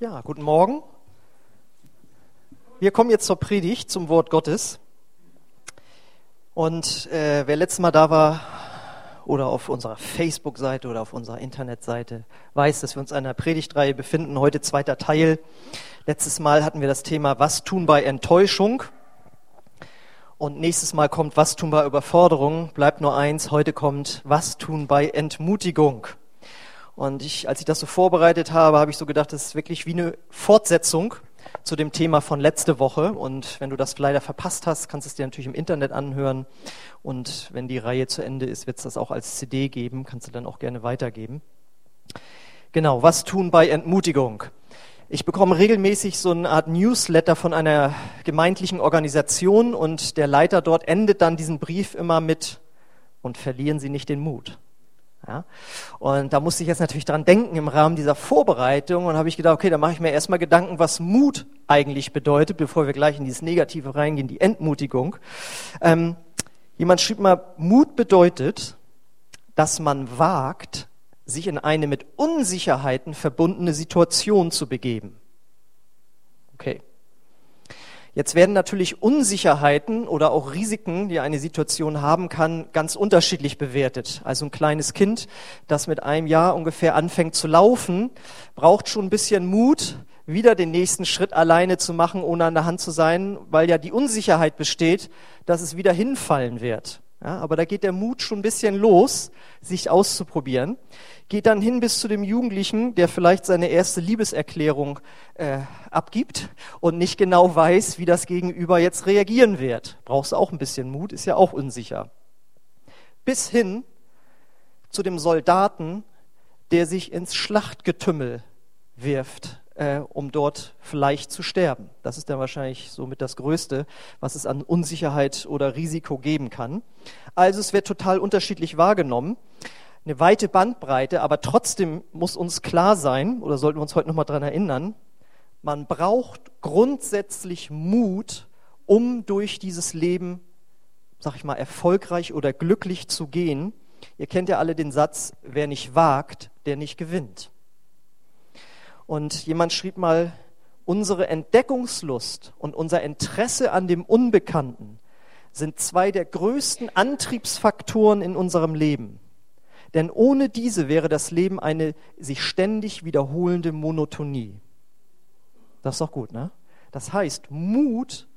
Ja, guten Morgen. Wir kommen jetzt zur Predigt, zum Wort Gottes. Und äh, wer letztes Mal da war oder auf unserer Facebook-Seite oder auf unserer Internetseite, weiß, dass wir uns in einer Predigtreihe befinden. Heute zweiter Teil. Letztes Mal hatten wir das Thema Was tun bei Enttäuschung. Und nächstes Mal kommt Was tun bei Überforderung. Bleibt nur eins. Heute kommt Was tun bei Entmutigung. Und ich, als ich das so vorbereitet habe, habe ich so gedacht, das ist wirklich wie eine Fortsetzung zu dem Thema von letzte Woche. Und wenn du das leider verpasst hast, kannst du es dir natürlich im Internet anhören. Und wenn die Reihe zu Ende ist, wird es das auch als CD geben. Kannst du dann auch gerne weitergeben. Genau, was tun bei Entmutigung? Ich bekomme regelmäßig so eine Art Newsletter von einer gemeindlichen Organisation und der Leiter dort endet dann diesen Brief immer mit und verlieren Sie nicht den Mut. Ja? Und da musste ich jetzt natürlich dran denken im Rahmen dieser Vorbereitung und habe ich gedacht, okay, da mache ich mir erstmal Gedanken, was Mut eigentlich bedeutet, bevor wir gleich in dieses Negative reingehen, die Entmutigung. Ähm, jemand schrieb mal, Mut bedeutet, dass man wagt, sich in eine mit Unsicherheiten verbundene Situation zu begeben. Okay. Jetzt werden natürlich Unsicherheiten oder auch Risiken, die eine Situation haben kann, ganz unterschiedlich bewertet. Also ein kleines Kind, das mit einem Jahr ungefähr anfängt zu laufen, braucht schon ein bisschen Mut, wieder den nächsten Schritt alleine zu machen, ohne an der Hand zu sein, weil ja die Unsicherheit besteht, dass es wieder hinfallen wird. Ja, aber da geht der Mut schon ein bisschen los, sich auszuprobieren geht dann hin bis zu dem Jugendlichen, der vielleicht seine erste Liebeserklärung äh, abgibt und nicht genau weiß, wie das Gegenüber jetzt reagieren wird. Brauchst auch ein bisschen Mut, ist ja auch unsicher. Bis hin zu dem Soldaten, der sich ins Schlachtgetümmel wirft, äh, um dort vielleicht zu sterben. Das ist dann wahrscheinlich somit das Größte, was es an Unsicherheit oder Risiko geben kann. Also es wird total unterschiedlich wahrgenommen eine weite Bandbreite, aber trotzdem muss uns klar sein, oder sollten wir uns heute nochmal daran erinnern, man braucht grundsätzlich Mut, um durch dieses Leben, sag ich mal, erfolgreich oder glücklich zu gehen. Ihr kennt ja alle den Satz, wer nicht wagt, der nicht gewinnt. Und jemand schrieb mal, unsere Entdeckungslust und unser Interesse an dem Unbekannten sind zwei der größten Antriebsfaktoren in unserem Leben. Denn ohne diese wäre das Leben eine sich ständig wiederholende Monotonie. Das ist doch gut, ne? Das heißt, Mut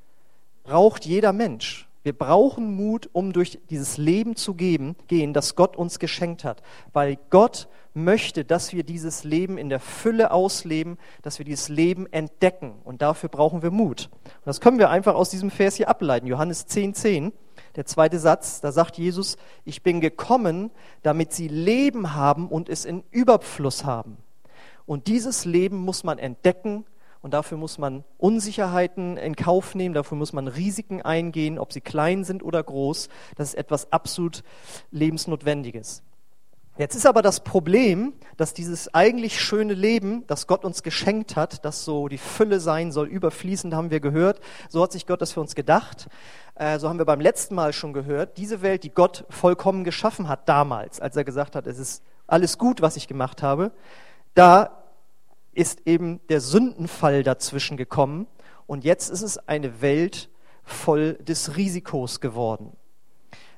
braucht jeder Mensch. Wir brauchen Mut, um durch dieses Leben zu geben, gehen, das Gott uns geschenkt hat. Weil Gott möchte, dass wir dieses Leben in der Fülle ausleben, dass wir dieses Leben entdecken. Und dafür brauchen wir Mut. Und das können wir einfach aus diesem Vers hier ableiten. Johannes 10, 10. Der zweite Satz, da sagt Jesus, ich bin gekommen, damit sie Leben haben und es in Überfluss haben. Und dieses Leben muss man entdecken und dafür muss man Unsicherheiten in Kauf nehmen, dafür muss man Risiken eingehen, ob sie klein sind oder groß. Das ist etwas absolut Lebensnotwendiges. Jetzt ist aber das Problem, dass dieses eigentlich schöne Leben, das Gott uns geschenkt hat, das so die Fülle sein soll, überfließend haben wir gehört, so hat sich Gott das für uns gedacht. Äh, so haben wir beim letzten Mal schon gehört, diese Welt, die Gott vollkommen geschaffen hat damals, als er gesagt hat, es ist alles gut, was ich gemacht habe, da ist eben der Sündenfall dazwischen gekommen und jetzt ist es eine Welt voll des Risikos geworden.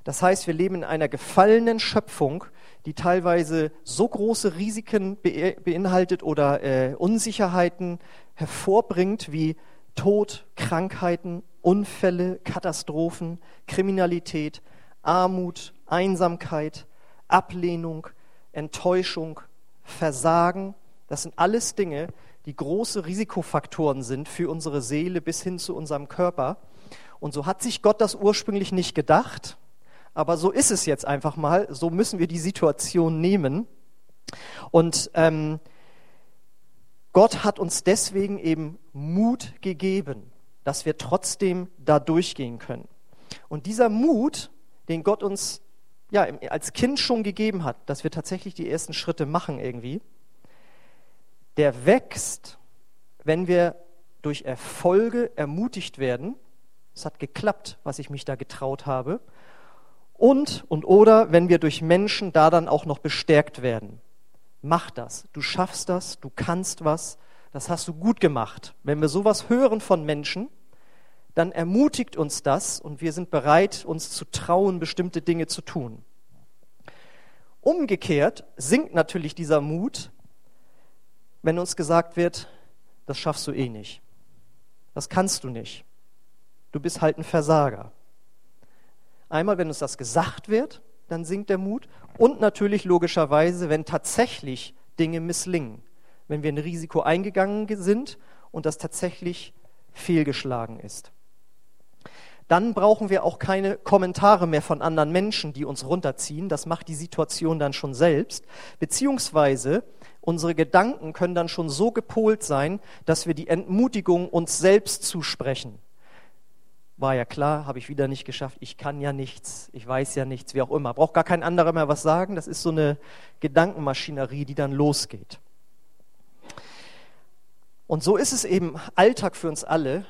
Das heißt, wir leben in einer gefallenen Schöpfung, die teilweise so große Risiken beinhaltet oder äh, Unsicherheiten hervorbringt wie Tod, Krankheiten, Unfälle, Katastrophen, Kriminalität, Armut, Einsamkeit, Ablehnung, Enttäuschung, Versagen. Das sind alles Dinge, die große Risikofaktoren sind für unsere Seele bis hin zu unserem Körper. Und so hat sich Gott das ursprünglich nicht gedacht, aber so ist es jetzt einfach mal. So müssen wir die Situation nehmen. Und ähm, Gott hat uns deswegen eben Mut gegeben, dass wir trotzdem da durchgehen können. Und dieser Mut, den Gott uns ja, als Kind schon gegeben hat, dass wir tatsächlich die ersten Schritte machen irgendwie, der wächst, wenn wir durch Erfolge ermutigt werden. Es hat geklappt, was ich mich da getraut habe. Und, und oder, wenn wir durch Menschen da dann auch noch bestärkt werden. Mach das, du schaffst das, du kannst was, das hast du gut gemacht. Wenn wir sowas hören von Menschen, dann ermutigt uns das und wir sind bereit, uns zu trauen, bestimmte Dinge zu tun. Umgekehrt sinkt natürlich dieser Mut, wenn uns gesagt wird, das schaffst du eh nicht. Das kannst du nicht. Du bist halt ein Versager. Einmal, wenn uns das gesagt wird, dann sinkt der Mut. Und natürlich logischerweise, wenn tatsächlich Dinge misslingen. Wenn wir ein Risiko eingegangen sind und das tatsächlich fehlgeschlagen ist dann brauchen wir auch keine Kommentare mehr von anderen Menschen, die uns runterziehen. Das macht die Situation dann schon selbst. Beziehungsweise unsere Gedanken können dann schon so gepolt sein, dass wir die Entmutigung uns selbst zusprechen. War ja klar, habe ich wieder nicht geschafft. Ich kann ja nichts, ich weiß ja nichts, wie auch immer. Braucht gar kein anderer mehr was sagen. Das ist so eine Gedankenmaschinerie, die dann losgeht. Und so ist es eben Alltag für uns alle,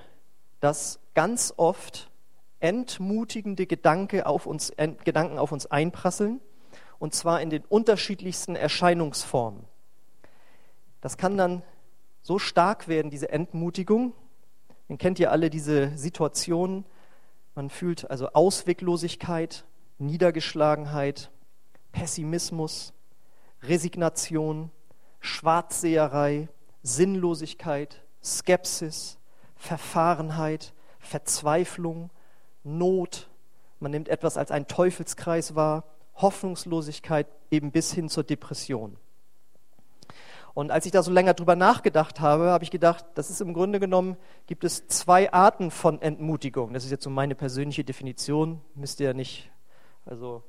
dass ganz oft entmutigende Gedanke auf uns, Gedanken auf uns einprasseln, und zwar in den unterschiedlichsten Erscheinungsformen. Das kann dann so stark werden, diese Entmutigung. Dann kennt ihr alle diese Situationen. Man fühlt also Ausweglosigkeit, Niedergeschlagenheit, Pessimismus, Resignation, Schwarzseherei, Sinnlosigkeit, Skepsis, Verfahrenheit, Verzweiflung, Not, man nimmt etwas als einen Teufelskreis wahr, Hoffnungslosigkeit eben bis hin zur Depression. Und als ich da so länger drüber nachgedacht habe, habe ich gedacht, das ist im Grunde genommen, gibt es zwei Arten von Entmutigung. Das ist jetzt so meine persönliche Definition, müsst ihr ja nicht, also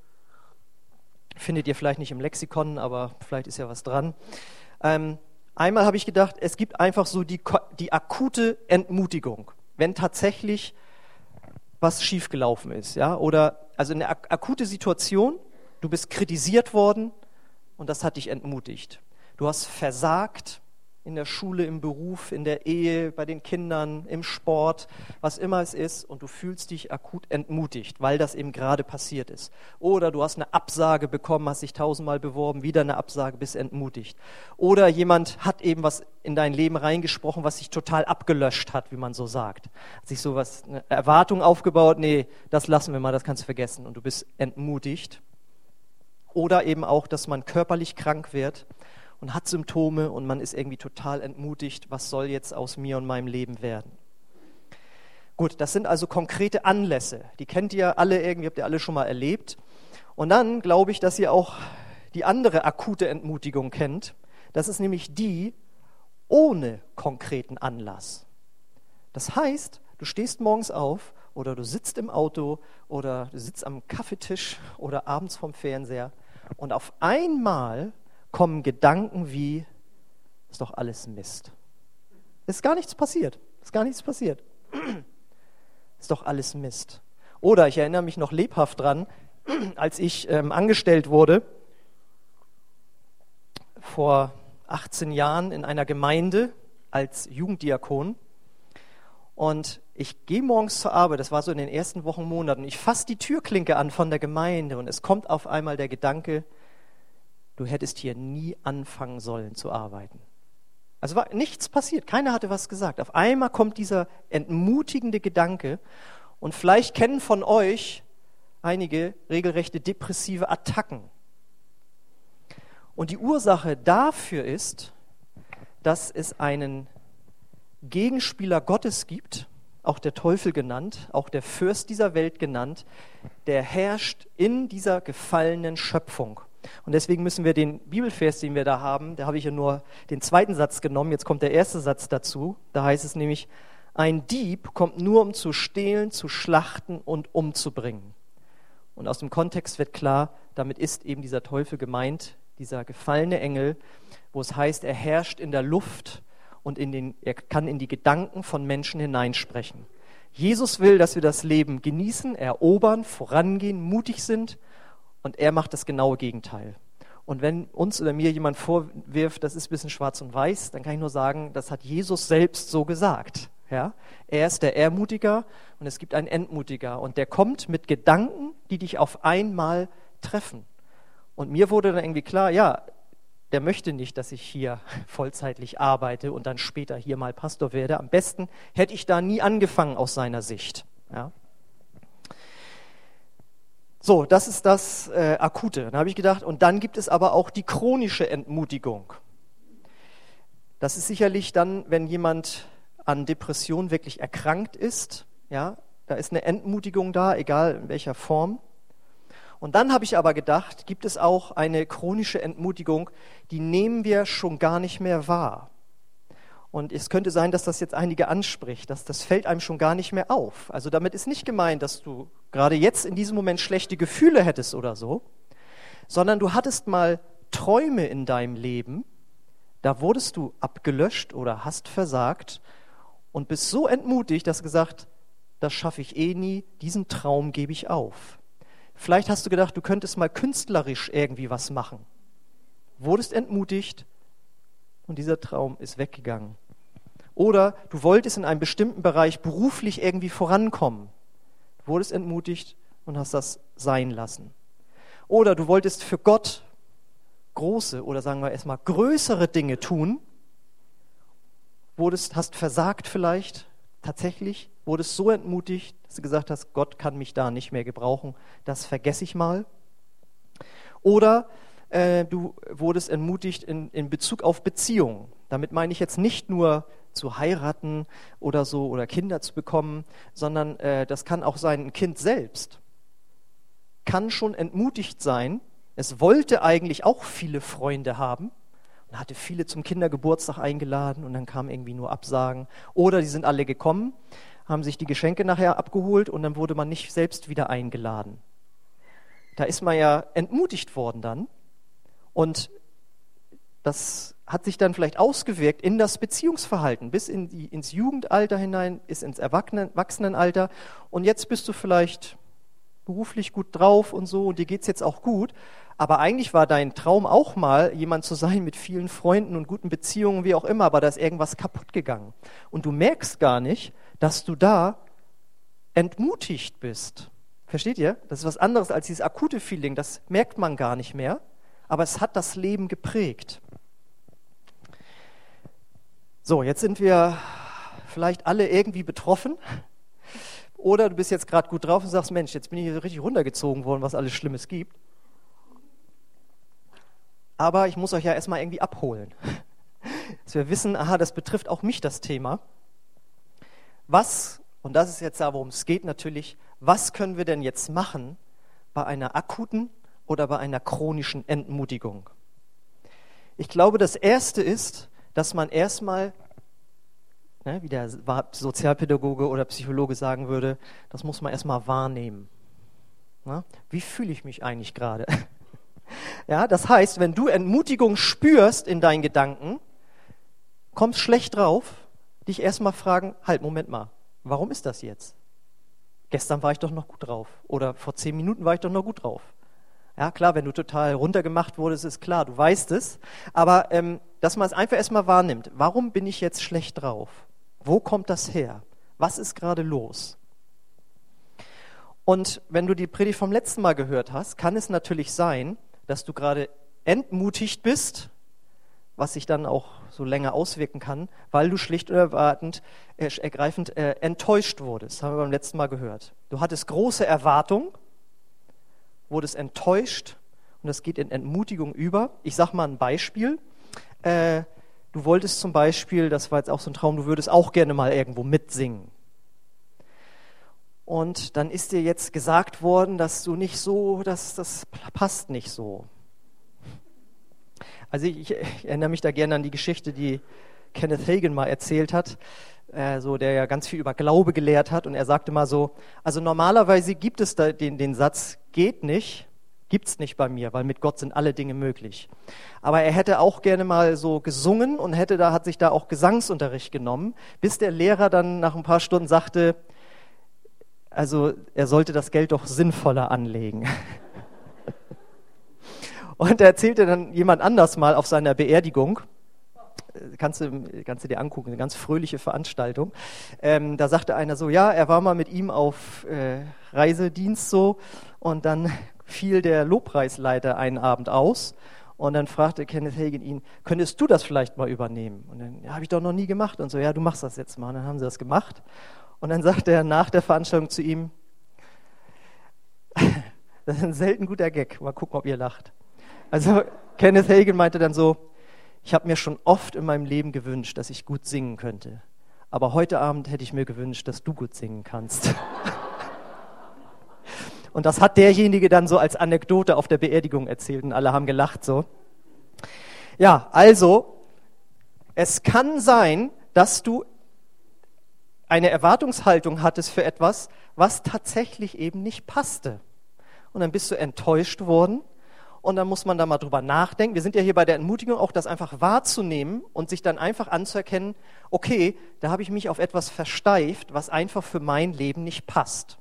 findet ihr vielleicht nicht im Lexikon, aber vielleicht ist ja was dran. Ähm, einmal habe ich gedacht, es gibt einfach so die, die akute Entmutigung, wenn tatsächlich was schiefgelaufen ist, ja, oder also eine ak akute Situation, du bist kritisiert worden und das hat dich entmutigt. Du hast versagt in der Schule, im Beruf, in der Ehe, bei den Kindern, im Sport, was immer es ist, und du fühlst dich akut entmutigt, weil das eben gerade passiert ist. Oder du hast eine Absage bekommen, hast dich tausendmal beworben, wieder eine Absage, bist entmutigt. Oder jemand hat eben was in dein Leben reingesprochen, was sich total abgelöscht hat, wie man so sagt. Hat sich so was, eine Erwartung aufgebaut, nee, das lassen wir mal, das kannst du vergessen, und du bist entmutigt. Oder eben auch, dass man körperlich krank wird und hat Symptome und man ist irgendwie total entmutigt, was soll jetzt aus mir und meinem Leben werden. Gut, das sind also konkrete Anlässe. Die kennt ihr alle irgendwie, habt ihr alle schon mal erlebt. Und dann glaube ich, dass ihr auch die andere akute Entmutigung kennt. Das ist nämlich die ohne konkreten Anlass. Das heißt, du stehst morgens auf oder du sitzt im Auto oder du sitzt am Kaffeetisch oder abends vom Fernseher und auf einmal kommen Gedanken wie, ist doch alles Mist. Ist gar nichts passiert. Ist gar nichts passiert. Ist doch alles Mist. Oder ich erinnere mich noch lebhaft dran, als ich ähm, angestellt wurde, vor 18 Jahren in einer Gemeinde als Jugenddiakon. Und ich gehe morgens zur Arbeit, das war so in den ersten Wochen, Monaten, ich fasse die Türklinke an von der Gemeinde und es kommt auf einmal der Gedanke, du hättest hier nie anfangen sollen zu arbeiten. Also war nichts passiert, keiner hatte was gesagt. Auf einmal kommt dieser entmutigende Gedanke und vielleicht kennen von euch einige regelrechte depressive Attacken. Und die Ursache dafür ist, dass es einen Gegenspieler Gottes gibt, auch der Teufel genannt, auch der Fürst dieser Welt genannt, der herrscht in dieser gefallenen Schöpfung. Und deswegen müssen wir den Bibelvers, den wir da haben, da habe ich ja nur den zweiten Satz genommen, jetzt kommt der erste Satz dazu. Da heißt es nämlich, ein Dieb kommt nur, um zu stehlen, zu schlachten und umzubringen. Und aus dem Kontext wird klar, damit ist eben dieser Teufel gemeint, dieser gefallene Engel, wo es heißt, er herrscht in der Luft und in den, er kann in die Gedanken von Menschen hineinsprechen. Jesus will, dass wir das Leben genießen, erobern, vorangehen, mutig sind und er macht das genaue Gegenteil. Und wenn uns oder mir jemand vorwirft, das ist ein bisschen schwarz und weiß, dann kann ich nur sagen, das hat Jesus selbst so gesagt. Ja? Er ist der Ermutiger und es gibt einen Entmutiger. Und der kommt mit Gedanken, die dich auf einmal treffen. Und mir wurde dann irgendwie klar, ja, der möchte nicht, dass ich hier vollzeitlich arbeite und dann später hier mal Pastor werde. Am besten hätte ich da nie angefangen aus seiner Sicht. Ja. So, das ist das äh, Akute. Dann habe ich gedacht, und dann gibt es aber auch die chronische Entmutigung. Das ist sicherlich dann, wenn jemand an Depression wirklich erkrankt ist, ja, da ist eine Entmutigung da, egal in welcher Form. Und dann habe ich aber gedacht, gibt es auch eine chronische Entmutigung, die nehmen wir schon gar nicht mehr wahr. Und es könnte sein, dass das jetzt einige anspricht, dass das fällt einem schon gar nicht mehr auf. Also damit ist nicht gemeint, dass du gerade jetzt in diesem Moment schlechte Gefühle hättest oder so, sondern du hattest mal Träume in deinem Leben, da wurdest du abgelöscht oder hast versagt und bist so entmutigt, dass gesagt, das schaffe ich eh nie, diesen Traum gebe ich auf. Vielleicht hast du gedacht, du könntest mal künstlerisch irgendwie was machen. Wurdest entmutigt und dieser Traum ist weggegangen. Oder du wolltest in einem bestimmten Bereich beruflich irgendwie vorankommen. Du wurdest entmutigt und hast das sein lassen. Oder du wolltest für Gott große oder sagen wir erstmal größere Dinge tun, wurdest, hast versagt vielleicht tatsächlich, wurdest so entmutigt, dass du gesagt hast, Gott kann mich da nicht mehr gebrauchen, das vergesse ich mal. Oder äh, du wurdest entmutigt in, in Bezug auf Beziehungen. Damit meine ich jetzt nicht nur zu heiraten oder so oder Kinder zu bekommen, sondern äh, das kann auch sein ein Kind selbst. Kann schon entmutigt sein. Es wollte eigentlich auch viele Freunde haben und hatte viele zum Kindergeburtstag eingeladen und dann kamen irgendwie nur Absagen. Oder die sind alle gekommen, haben sich die Geschenke nachher abgeholt und dann wurde man nicht selbst wieder eingeladen. Da ist man ja entmutigt worden dann. Und das hat sich dann vielleicht ausgewirkt in das Beziehungsverhalten, bis in die, ins Jugendalter hinein, bis ins Erwachsenenalter. Und jetzt bist du vielleicht beruflich gut drauf und so und dir geht es jetzt auch gut. Aber eigentlich war dein Traum auch mal, jemand zu sein mit vielen Freunden und guten Beziehungen, wie auch immer, aber da ist irgendwas kaputt gegangen. Und du merkst gar nicht, dass du da entmutigt bist. Versteht ihr? Das ist was anderes als dieses akute Feeling, das merkt man gar nicht mehr, aber es hat das Leben geprägt. So, jetzt sind wir vielleicht alle irgendwie betroffen. Oder du bist jetzt gerade gut drauf und sagst, Mensch, jetzt bin ich hier richtig runtergezogen worden, was alles Schlimmes gibt. Aber ich muss euch ja erstmal irgendwie abholen. Dass wir wissen, aha, das betrifft auch mich, das Thema. Was, und das ist jetzt da, worum es geht natürlich, was können wir denn jetzt machen bei einer akuten oder bei einer chronischen Entmutigung? Ich glaube, das Erste ist, dass man erstmal, ne, wie der Sozialpädagoge oder Psychologe sagen würde, das muss man erstmal wahrnehmen. Na, wie fühle ich mich eigentlich gerade? ja, das heißt, wenn du Entmutigung spürst in deinen Gedanken, kommst schlecht drauf, dich erstmal fragen, halt, Moment mal, warum ist das jetzt? Gestern war ich doch noch gut drauf. Oder vor zehn Minuten war ich doch noch gut drauf. Ja, klar, wenn du total runtergemacht wurdest, ist klar, du weißt es. Aber ähm, dass man es einfach erstmal wahrnimmt. Warum bin ich jetzt schlecht drauf? Wo kommt das her? Was ist gerade los? Und wenn du die Predigt vom letzten Mal gehört hast, kann es natürlich sein, dass du gerade entmutigt bist, was sich dann auch so länger auswirken kann, weil du schlicht und erwartend, äh, ergreifend äh, enttäuscht wurdest. Das haben wir beim letzten Mal gehört. Du hattest große Erwartungen wurdest enttäuscht und das geht in Entmutigung über. Ich sage mal ein Beispiel. Äh, du wolltest zum Beispiel, das war jetzt auch so ein Traum, du würdest auch gerne mal irgendwo mitsingen. Und dann ist dir jetzt gesagt worden, dass du nicht so, dass das passt nicht so. Also ich, ich erinnere mich da gerne an die Geschichte, die Kenneth Hagen mal erzählt hat äh, so, der ja ganz viel über Glaube gelehrt hat. Und er sagte mal so, also normalerweise gibt es da den, den Satz, geht nicht, gibt es nicht bei mir, weil mit Gott sind alle Dinge möglich. Aber er hätte auch gerne mal so gesungen und hätte da, hat sich da auch Gesangsunterricht genommen, bis der Lehrer dann nach ein paar Stunden sagte, also er sollte das Geld doch sinnvoller anlegen. Und er erzählte dann jemand anders mal auf seiner Beerdigung, kannst du, kannst du dir angucken, eine ganz fröhliche Veranstaltung. Ähm, da sagte einer so, ja, er war mal mit ihm auf äh, Reisedienst so und dann fiel der Lobpreisleiter einen Abend aus Und dann fragte Kenneth Hagin ihn, könntest du das vielleicht mal übernehmen? Und dann, ja, habe ich doch noch nie gemacht. Und so, ja, du machst das jetzt mal. Und dann haben sie das gemacht. Und dann sagte er nach der Veranstaltung zu ihm, das ist ein selten guter Gag. Mal gucken, ob ihr lacht. Also Kenneth Hagin meinte dann so, ich habe mir schon oft in meinem Leben gewünscht, dass ich gut singen könnte. Aber heute Abend hätte ich mir gewünscht, dass du gut singen kannst. Und das hat derjenige dann so als Anekdote auf der Beerdigung erzählt und alle haben gelacht so. Ja, also, es kann sein, dass du eine Erwartungshaltung hattest für etwas, was tatsächlich eben nicht passte. Und dann bist du enttäuscht worden und dann muss man da mal drüber nachdenken. Wir sind ja hier bei der Entmutigung auch, das einfach wahrzunehmen und sich dann einfach anzuerkennen, okay, da habe ich mich auf etwas versteift, was einfach für mein Leben nicht passt.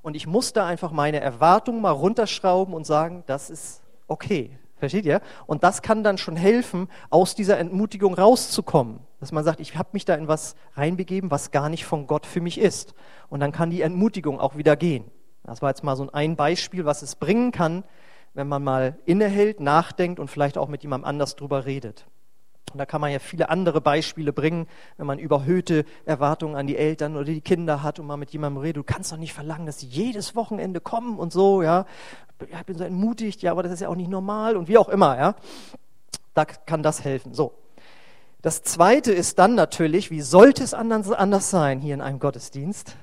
Und ich muss da einfach meine Erwartungen mal runterschrauben und sagen, das ist okay. Versteht ihr? Und das kann dann schon helfen, aus dieser Entmutigung rauszukommen. Dass man sagt, ich habe mich da in was reinbegeben, was gar nicht von Gott für mich ist. Und dann kann die Entmutigung auch wieder gehen. Das war jetzt mal so ein Beispiel, was es bringen kann, wenn man mal innehält, nachdenkt und vielleicht auch mit jemandem anders drüber redet. Und da kann man ja viele andere Beispiele bringen, wenn man überhöhte Erwartungen an die Eltern oder die Kinder hat und mal mit jemandem redet. Du kannst doch nicht verlangen, dass sie jedes Wochenende kommen und so, ja. Ich bin so entmutigt, ja, aber das ist ja auch nicht normal und wie auch immer, ja. Da kann das helfen. So. Das zweite ist dann natürlich, wie sollte es anders sein hier in einem Gottesdienst,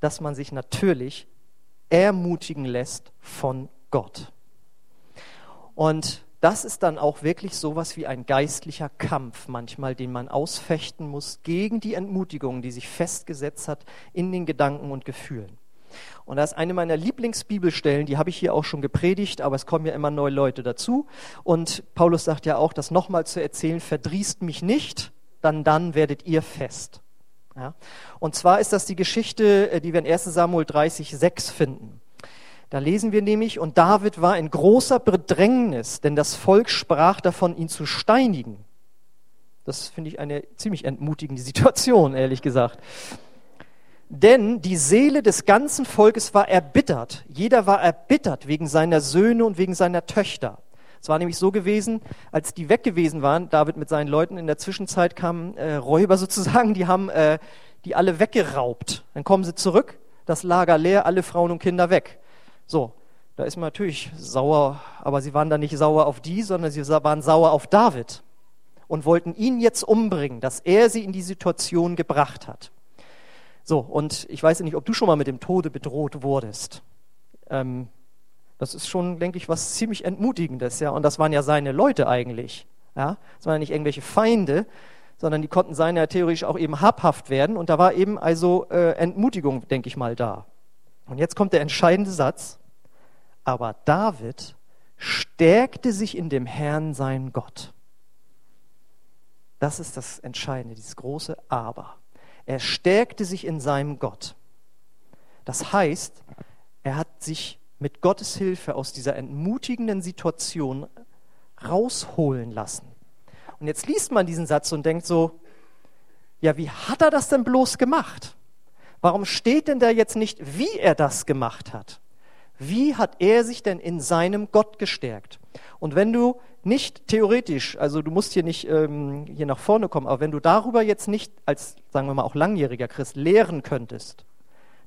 dass man sich natürlich ermutigen lässt von Gott. Und das ist dann auch wirklich sowas wie ein geistlicher Kampf manchmal, den man ausfechten muss gegen die Entmutigung, die sich festgesetzt hat in den Gedanken und Gefühlen. Und das ist eine meiner Lieblingsbibelstellen, die habe ich hier auch schon gepredigt, aber es kommen ja immer neue Leute dazu. Und Paulus sagt ja auch, das nochmal zu erzählen, verdrießt mich nicht, dann dann werdet ihr fest. Ja? Und zwar ist das die Geschichte, äh, die wir in 1 Samuel 30, 6 finden. Da lesen wir nämlich, und David war in großer Bedrängnis, denn das Volk sprach davon, ihn zu steinigen. Das finde ich eine ziemlich entmutigende Situation, ehrlich gesagt. Denn die Seele des ganzen Volkes war erbittert. Jeder war erbittert wegen seiner Söhne und wegen seiner Töchter. Es war nämlich so gewesen, als die weg gewesen waren, David mit seinen Leuten, in der Zwischenzeit kamen äh, Räuber sozusagen, die haben äh, die alle weggeraubt. Dann kommen sie zurück, das Lager leer, alle Frauen und Kinder weg. So, da ist man natürlich sauer, aber sie waren da nicht sauer auf die, sondern sie waren sauer auf David und wollten ihn jetzt umbringen, dass er sie in die Situation gebracht hat. So, und ich weiß nicht, ob du schon mal mit dem Tode bedroht wurdest. Ähm, das ist schon, denke ich, was ziemlich Entmutigendes, ja. Und das waren ja seine Leute eigentlich. Ja, das waren ja nicht irgendwelche Feinde, sondern die konnten seine ja theoretisch auch eben habhaft werden. Und da war eben also äh, Entmutigung, denke ich mal, da. Und jetzt kommt der entscheidende Satz. Aber David stärkte sich in dem Herrn, sein Gott. Das ist das Entscheidende, dieses große Aber. Er stärkte sich in seinem Gott. Das heißt, er hat sich mit Gottes Hilfe aus dieser entmutigenden Situation rausholen lassen. Und jetzt liest man diesen Satz und denkt so, ja, wie hat er das denn bloß gemacht? Warum steht denn da jetzt nicht, wie er das gemacht hat? Wie hat er sich denn in seinem Gott gestärkt? Und wenn du nicht theoretisch, also du musst hier nicht ähm, hier nach vorne kommen, aber wenn du darüber jetzt nicht als, sagen wir mal, auch langjähriger Christ lehren könntest,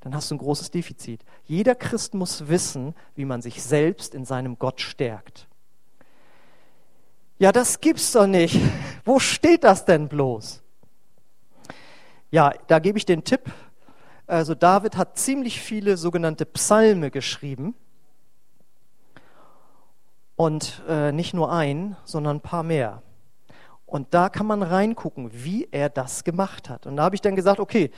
dann hast du ein großes Defizit. Jeder Christ muss wissen, wie man sich selbst in seinem Gott stärkt. Ja, das gibt's doch nicht. Wo steht das denn bloß? Ja, da gebe ich den Tipp, also David hat ziemlich viele sogenannte Psalme geschrieben. Und äh, nicht nur ein, sondern ein paar mehr. Und da kann man reingucken, wie er das gemacht hat. Und da habe ich dann gesagt, okay,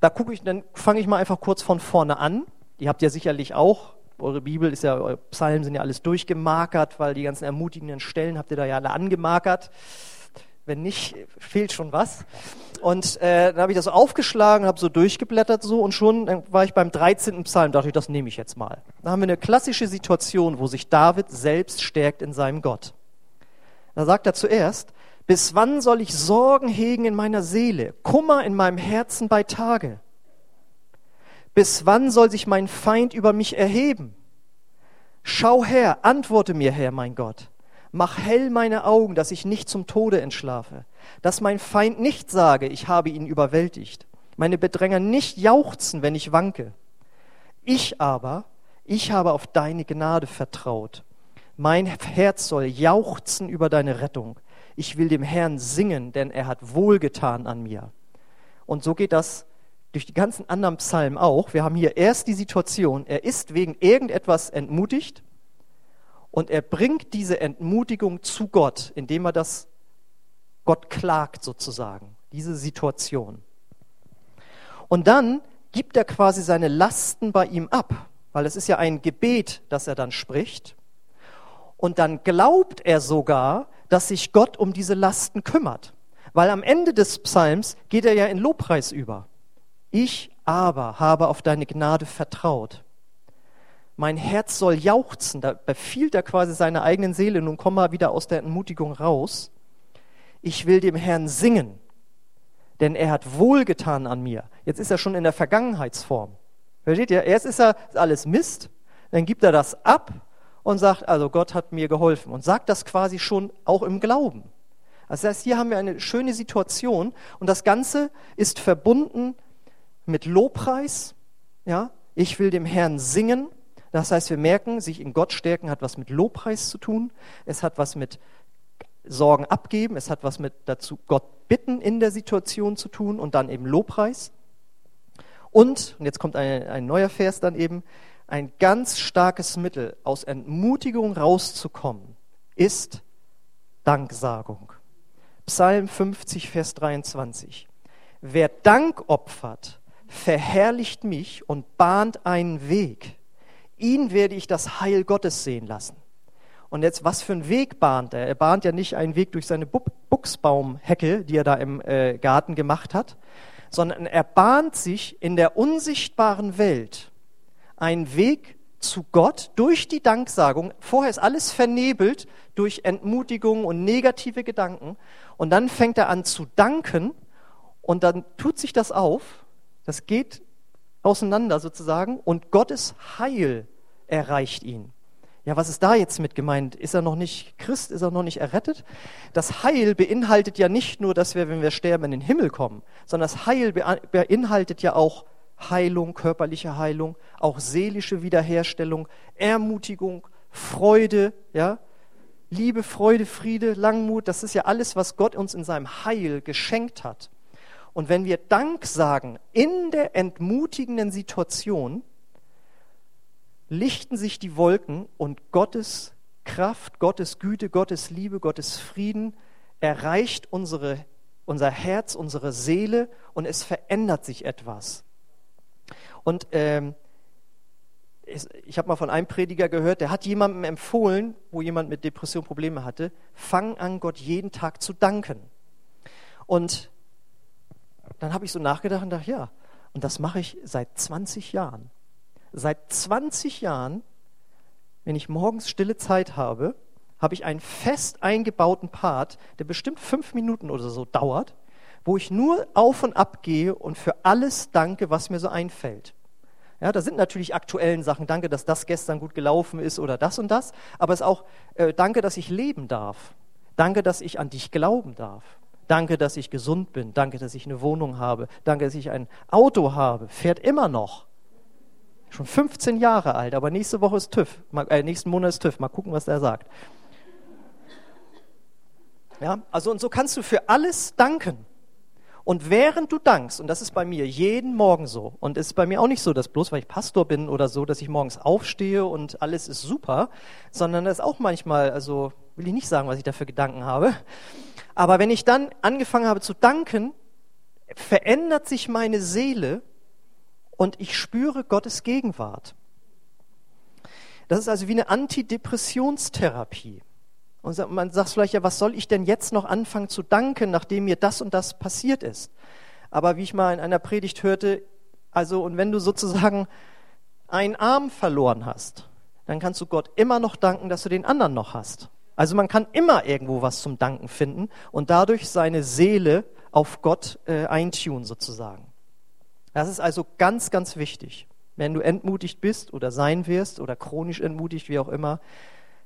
da gucke ich, dann fange ich mal einfach kurz von vorne an. Die habt ihr sicherlich auch. Eure Bibel ist ja, eure Psalmen sind ja alles durchgemarkert, weil die ganzen ermutigenden Stellen habt ihr da ja alle angemarkert. Wenn nicht, fehlt schon was. Und äh, dann habe ich das aufgeschlagen, habe so durchgeblättert so und schon dann war ich beim 13. Psalm, dachte ich, das nehme ich jetzt mal. Da haben wir eine klassische Situation, wo sich David selbst stärkt in seinem Gott. Da sagt er zuerst, bis wann soll ich Sorgen hegen in meiner Seele, Kummer in meinem Herzen bei Tage? Bis wann soll sich mein Feind über mich erheben? Schau her, antworte mir, Herr, mein Gott. Mach hell meine Augen, dass ich nicht zum Tode entschlafe, dass mein Feind nicht sage, ich habe ihn überwältigt, meine Bedränger nicht jauchzen, wenn ich wanke. Ich aber, ich habe auf deine Gnade vertraut. Mein Herz soll jauchzen über deine Rettung. Ich will dem Herrn singen, denn er hat wohlgetan an mir. Und so geht das durch die ganzen anderen Psalmen auch. Wir haben hier erst die Situation, er ist wegen irgendetwas entmutigt und er bringt diese Entmutigung zu Gott, indem er das Gott klagt sozusagen, diese Situation. Und dann gibt er quasi seine Lasten bei ihm ab, weil es ist ja ein Gebet, das er dann spricht. Und dann glaubt er sogar, dass sich Gott um diese Lasten kümmert. Weil am Ende des Psalms geht er ja in Lobpreis über. Ich aber habe auf deine Gnade vertraut. Mein Herz soll jauchzen. Da befiehlt er quasi seine eigenen Seele. Nun komm mal wieder aus der Entmutigung raus. Ich will dem Herrn singen, denn er hat wohlgetan an mir. Jetzt ist er schon in der Vergangenheitsform. Versteht ihr? Erst ist er alles Mist, dann gibt er das ab und sagt, also Gott hat mir geholfen und sagt das quasi schon auch im Glauben. Das heißt, hier haben wir eine schöne Situation und das Ganze ist verbunden mit Lobpreis. Ja, ich will dem Herrn singen. Das heißt, wir merken, sich in Gott stärken hat was mit Lobpreis zu tun. Es hat was mit Sorgen abgeben. Es hat was mit dazu Gott bitten in der Situation zu tun und dann eben Lobpreis. Und, und jetzt kommt ein, ein neuer Vers dann eben, ein ganz starkes Mittel, aus Entmutigung rauszukommen, ist Danksagung. Psalm 50, Vers 23. Wer Dank opfert, verherrlicht mich und bahnt einen Weg. Ihn werde ich das Heil Gottes sehen lassen. Und jetzt, was für einen Weg bahnt er? Er bahnt ja nicht einen Weg durch seine Buchsbaumhecke, die er da im äh, Garten gemacht hat, sondern er bahnt sich in der unsichtbaren Welt einen Weg zu Gott durch die Danksagung. Vorher ist alles vernebelt durch Entmutigung und negative Gedanken. Und dann fängt er an zu danken und dann tut sich das auf das geht auseinander sozusagen und Gottes Heil erreicht ihn. Ja, was ist da jetzt mit gemeint? Ist er noch nicht Christ? Ist er noch nicht errettet? Das Heil beinhaltet ja nicht nur, dass wir, wenn wir sterben, in den Himmel kommen, sondern das Heil beinhaltet ja auch Heilung, körperliche Heilung, auch seelische Wiederherstellung, Ermutigung, Freude, ja, Liebe, Freude, Friede, Langmut. Das ist ja alles, was Gott uns in seinem Heil geschenkt hat. Und wenn wir Dank sagen in der entmutigenden Situation, lichten sich die Wolken und Gottes Kraft, Gottes Güte, Gottes Liebe, Gottes Frieden erreicht unsere, unser Herz, unsere Seele und es verändert sich etwas. Und ähm, ich habe mal von einem Prediger gehört, der hat jemandem empfohlen, wo jemand mit Depression Probleme hatte, fang an, Gott jeden Tag zu danken. Und dann habe ich so nachgedacht und dachte, ja, und das mache ich seit 20 Jahren. Seit 20 Jahren, wenn ich morgens stille Zeit habe, habe ich einen fest eingebauten Part, der bestimmt fünf Minuten oder so dauert, wo ich nur auf und ab gehe und für alles danke, was mir so einfällt. Ja, da sind natürlich aktuellen Sachen. Danke, dass das gestern gut gelaufen ist oder das und das. Aber es ist auch äh, danke, dass ich leben darf. Danke, dass ich an dich glauben darf. Danke, dass ich gesund bin. Danke, dass ich eine Wohnung habe. Danke, dass ich ein Auto habe. Fährt immer noch. Schon 15 Jahre alt, aber nächste Woche ist TÜV. Mal, äh, nächsten Monat ist TÜV. Mal gucken, was der sagt. Ja, also und so kannst du für alles danken. Und während du dankst, und das ist bei mir jeden Morgen so, und es ist bei mir auch nicht so, dass bloß weil ich Pastor bin oder so, dass ich morgens aufstehe und alles ist super, sondern das ist auch manchmal, also will ich nicht sagen, was ich da für Gedanken habe, aber wenn ich dann angefangen habe zu danken, verändert sich meine Seele und ich spüre Gottes Gegenwart. Das ist also wie eine Antidepressionstherapie. Und man sagt vielleicht, ja, was soll ich denn jetzt noch anfangen zu danken, nachdem mir das und das passiert ist? Aber wie ich mal in einer Predigt hörte, also, und wenn du sozusagen einen Arm verloren hast, dann kannst du Gott immer noch danken, dass du den anderen noch hast. Also man kann immer irgendwo was zum Danken finden und dadurch seine Seele auf Gott äh, eintun sozusagen. Das ist also ganz, ganz wichtig. Wenn du entmutigt bist oder sein wirst oder chronisch entmutigt, wie auch immer,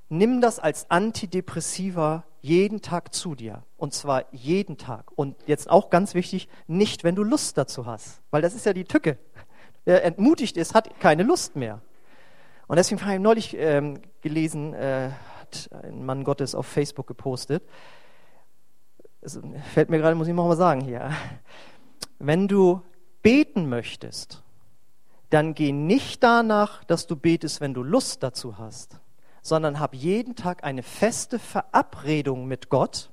nimm das als Antidepressiva jeden Tag zu dir. Und zwar jeden Tag. Und jetzt auch ganz wichtig, nicht, wenn du Lust dazu hast. Weil das ist ja die Tücke. Wer entmutigt ist, hat keine Lust mehr. Und deswegen habe ich neulich ähm, gelesen, äh, hat ein Mann Gottes auf Facebook gepostet. Es fällt mir gerade, muss ich noch mal sagen hier. Wenn du beten möchtest, dann geh nicht danach, dass du betest, wenn du Lust dazu hast, sondern hab jeden Tag eine feste Verabredung mit Gott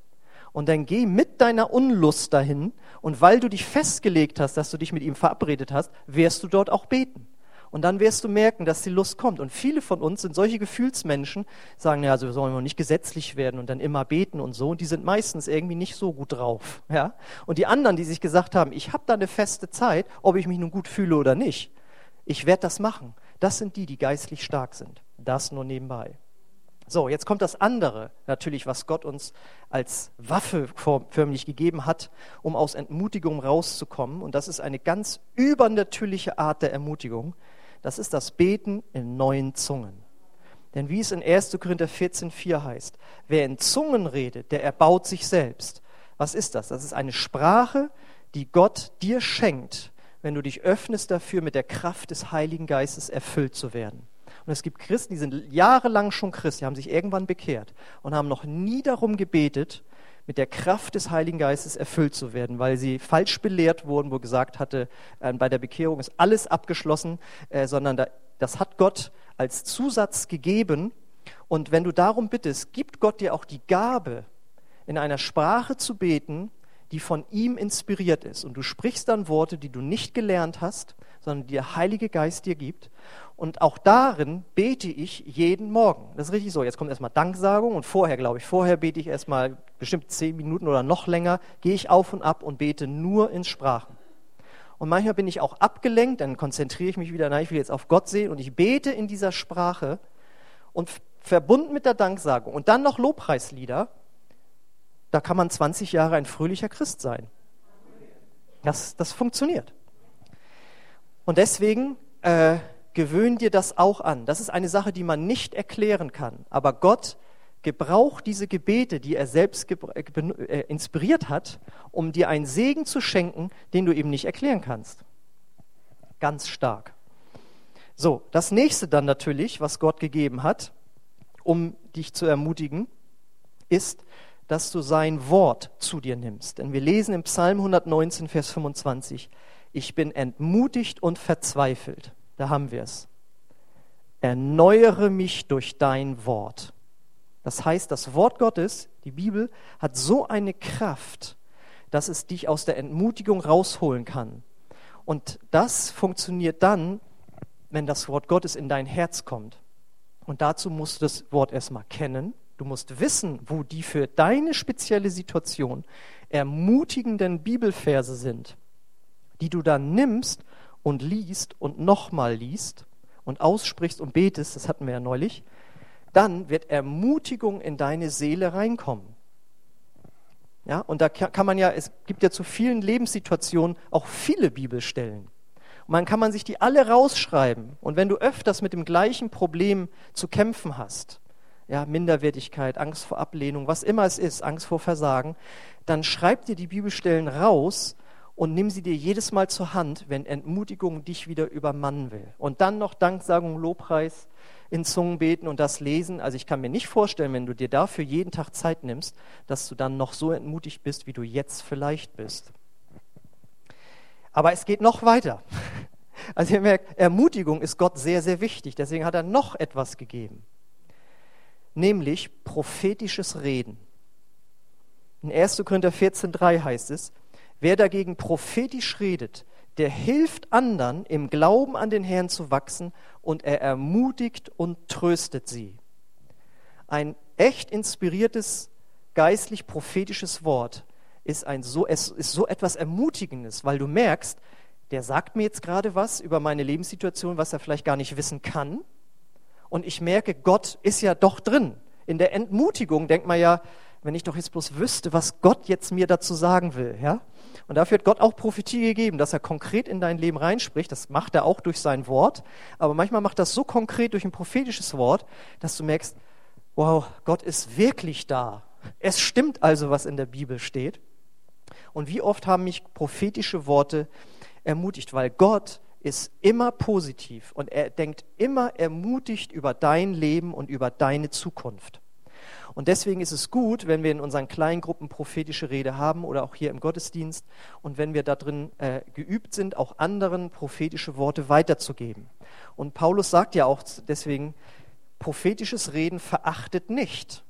und dann geh mit deiner Unlust dahin und weil du dich festgelegt hast, dass du dich mit ihm verabredet hast, wirst du dort auch beten. Und dann wirst du merken, dass die Lust kommt. Und viele von uns sind solche Gefühlsmenschen, sagen, ja, also wir sollen nicht gesetzlich werden und dann immer beten und so. Und die sind meistens irgendwie nicht so gut drauf. Ja? Und die anderen, die sich gesagt haben, ich habe da eine feste Zeit, ob ich mich nun gut fühle oder nicht, ich werde das machen. Das sind die, die geistlich stark sind. Das nur nebenbei. So, jetzt kommt das andere, natürlich, was Gott uns als Waffe förmlich gegeben hat, um aus Entmutigung rauszukommen. Und das ist eine ganz übernatürliche Art der Ermutigung. Das ist das Beten in neuen Zungen. Denn wie es in 1. Korinther 14,4 heißt, wer in Zungen redet, der erbaut sich selbst. Was ist das? Das ist eine Sprache, die Gott dir schenkt, wenn du dich öffnest dafür, mit der Kraft des Heiligen Geistes erfüllt zu werden. Und es gibt Christen, die sind jahrelang schon Christ, die haben sich irgendwann bekehrt und haben noch nie darum gebetet, mit der Kraft des Heiligen Geistes erfüllt zu werden, weil sie falsch belehrt wurden, wo gesagt hatte, äh, bei der Bekehrung ist alles abgeschlossen, äh, sondern da, das hat Gott als Zusatz gegeben. Und wenn du darum bittest, gibt Gott dir auch die Gabe, in einer Sprache zu beten, die von ihm inspiriert ist. Und du sprichst dann Worte, die du nicht gelernt hast, sondern die der Heilige Geist dir gibt. Und auch darin bete ich jeden Morgen. Das ist richtig so. Jetzt kommt erstmal Danksagung und vorher, glaube ich, vorher bete ich erstmal bestimmt zehn Minuten oder noch länger, gehe ich auf und ab und bete nur in Sprachen. Und manchmal bin ich auch abgelenkt, dann konzentriere ich mich wieder, nein, ich will jetzt auf Gott sehen und ich bete in dieser Sprache und verbunden mit der Danksagung und dann noch Lobpreislieder, da kann man 20 Jahre ein fröhlicher Christ sein. Das, das funktioniert. Und deswegen äh, gewöhn dir das auch an. Das ist eine Sache, die man nicht erklären kann. Aber Gott gebraucht diese Gebete, die er selbst äh, äh, inspiriert hat, um dir einen Segen zu schenken, den du eben nicht erklären kannst. Ganz stark. So, das nächste dann natürlich, was Gott gegeben hat, um dich zu ermutigen, ist, dass du sein Wort zu dir nimmst. Denn wir lesen im Psalm 119, Vers 25, ich bin entmutigt und verzweifelt. Da haben wir es. Erneuere mich durch dein Wort. Das heißt, das Wort Gottes, die Bibel, hat so eine Kraft, dass es dich aus der Entmutigung rausholen kann. Und das funktioniert dann, wenn das Wort Gottes in dein Herz kommt. Und dazu musst du das Wort erstmal kennen. Du musst wissen, wo die für deine spezielle Situation ermutigenden Bibelverse sind, die du dann nimmst und liest und nochmal liest und aussprichst und betest, das hatten wir ja neulich, dann wird Ermutigung in deine Seele reinkommen. Ja, und da kann man ja, es gibt ja zu vielen Lebenssituationen auch viele Bibelstellen. Und man kann man sich die alle rausschreiben. Und wenn du öfters mit dem gleichen Problem zu kämpfen hast, ja, Minderwertigkeit, Angst vor Ablehnung, was immer es ist, Angst vor Versagen, dann schreib dir die Bibelstellen raus und nimm sie dir jedes Mal zur Hand, wenn Entmutigung dich wieder übermannen will. Und dann noch Danksagung, Lobpreis, in Zungen beten und das lesen. Also ich kann mir nicht vorstellen, wenn du dir dafür jeden Tag Zeit nimmst, dass du dann noch so entmutigt bist, wie du jetzt vielleicht bist. Aber es geht noch weiter. Also ihr merkt, Ermutigung ist Gott sehr, sehr wichtig. Deswegen hat er noch etwas gegeben. Nämlich prophetisches Reden. In 1. Korinther 14,3 heißt es, Wer dagegen prophetisch redet, der hilft anderen, im Glauben an den Herrn zu wachsen und er ermutigt und tröstet sie. Ein echt inspiriertes, geistlich prophetisches Wort ist, ein so, es ist so etwas Ermutigendes, weil du merkst, der sagt mir jetzt gerade was über meine Lebenssituation, was er vielleicht gar nicht wissen kann. Und ich merke, Gott ist ja doch drin. In der Entmutigung denkt man ja, wenn ich doch jetzt bloß wüsste, was Gott jetzt mir dazu sagen will, ja? Und dafür hat Gott auch Prophetie gegeben, dass er konkret in dein Leben reinspricht. Das macht er auch durch sein Wort. Aber manchmal macht er das so konkret durch ein prophetisches Wort, dass du merkst, wow, Gott ist wirklich da. Es stimmt also, was in der Bibel steht. Und wie oft haben mich prophetische Worte ermutigt, weil Gott ist immer positiv und er denkt immer ermutigt über dein Leben und über deine Zukunft. Und deswegen ist es gut, wenn wir in unseren Kleingruppen prophetische Rede haben oder auch hier im Gottesdienst und wenn wir da drin äh, geübt sind, auch anderen prophetische Worte weiterzugeben. Und Paulus sagt ja auch deswegen, prophetisches Reden verachtet nicht.